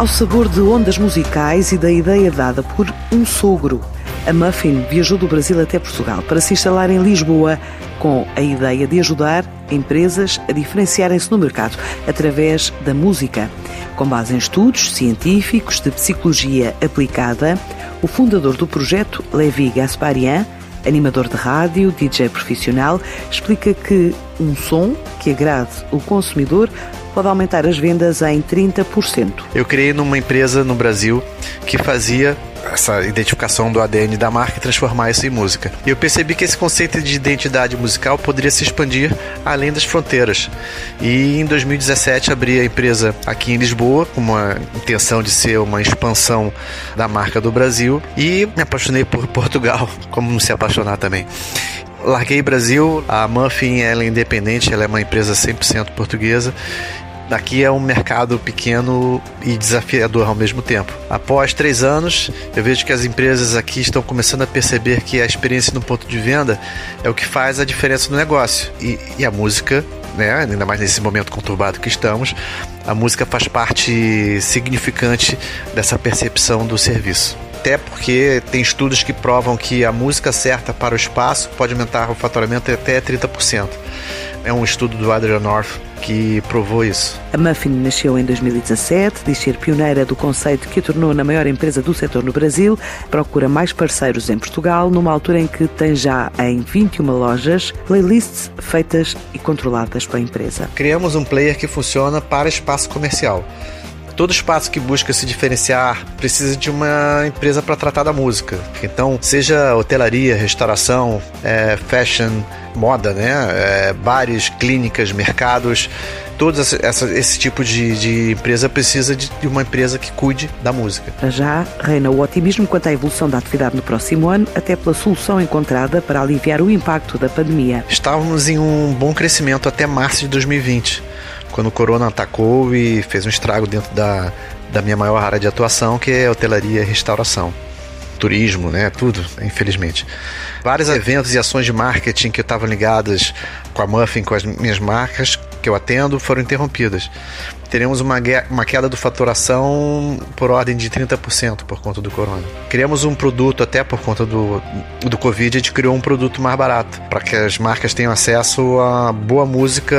Ao sabor de ondas musicais e da ideia dada por um sogro, a Muffin viajou do Brasil até Portugal para se instalar em Lisboa com a ideia de ajudar empresas a diferenciarem-se no mercado através da música. Com base em estudos científicos de psicologia aplicada, o fundador do projeto, Levi Gasparian, animador de rádio, DJ profissional, explica que um som que agrade o consumidor pode aumentar as vendas em 30%. Eu criei numa empresa no Brasil que fazia essa identificação do ADN da marca e transformar isso em música. E eu percebi que esse conceito de identidade musical poderia se expandir além das fronteiras. E em 2017 abri a empresa aqui em Lisboa com uma intenção de ser uma expansão da marca do Brasil e me apaixonei por Portugal, como não se apaixonar também larguei Brasil, a Muffin ela é independente, ela é uma empresa 100% portuguesa Aqui é um mercado pequeno e desafiador ao mesmo tempo. Após três anos, eu vejo que as empresas aqui estão começando a perceber que a experiência no ponto de venda é o que faz a diferença no negócio. E, e a música, né, ainda mais nesse momento conturbado que estamos, a música faz parte significante dessa percepção do serviço até porque tem estudos que provam que a música certa para o espaço pode aumentar o faturamento até 30%. É um estudo do Adrian North que provou isso. A Muffin nasceu em 2017, diz ser pioneira do conceito que a tornou na maior empresa do setor no Brasil, procura mais parceiros em Portugal, numa altura em que tem já em 21 lojas playlists feitas e controladas pela empresa. Criamos um player que funciona para espaço comercial todo espaço que busca se diferenciar precisa de uma empresa para tratar da música. Então, seja hotelaria, restauração, é, fashion, moda, né? É, bares, clínicas, mercados, todo essa, essa, esse tipo de, de, empresa precisa de, de, uma empresa que cuide da música. Já, reina o otimismo quanto à evolução da atividade no próximo ano, até pela solução encontrada para aliviar o impacto da pandemia. Estávamos em um bom crescimento até março de 2020 quando o corona atacou e fez um estrago dentro da, da minha maior área de atuação, que é hotelaria e restauração. Turismo, né? Tudo, infelizmente. Vários eventos e ações de marketing que estavam ligadas com a Muffin, com as minhas marcas que eu atendo, foram interrompidas teremos uma, uma queda do faturação por ordem de 30% por conta do corona. Criamos um produto, até por conta do, do Covid, a gente criou um produto mais barato, para que as marcas tenham acesso a boa música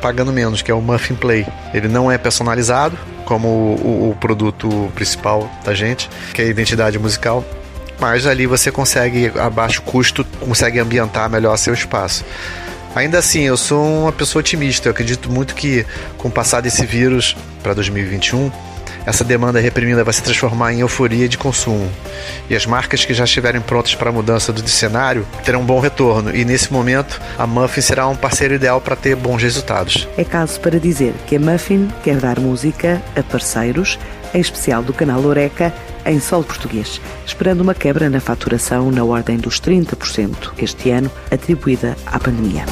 pagando menos, que é o Muffin Play. Ele não é personalizado, como o, o produto principal da gente, que é a identidade musical, mas ali você consegue, a baixo custo, consegue ambientar melhor seu espaço. Ainda assim, eu sou uma pessoa otimista. Eu acredito muito que, com o passar desse vírus para 2021, essa demanda reprimida vai se transformar em euforia de consumo. E as marcas que já estiverem prontas para a mudança do cenário terão um bom retorno. E nesse momento, a Muffin será um parceiro ideal para ter bons resultados. É caso para dizer que a Muffin quer dar música a parceiros, em especial do canal Oreca, em solo português, esperando uma quebra na faturação na ordem dos 30% este ano, atribuída à pandemia.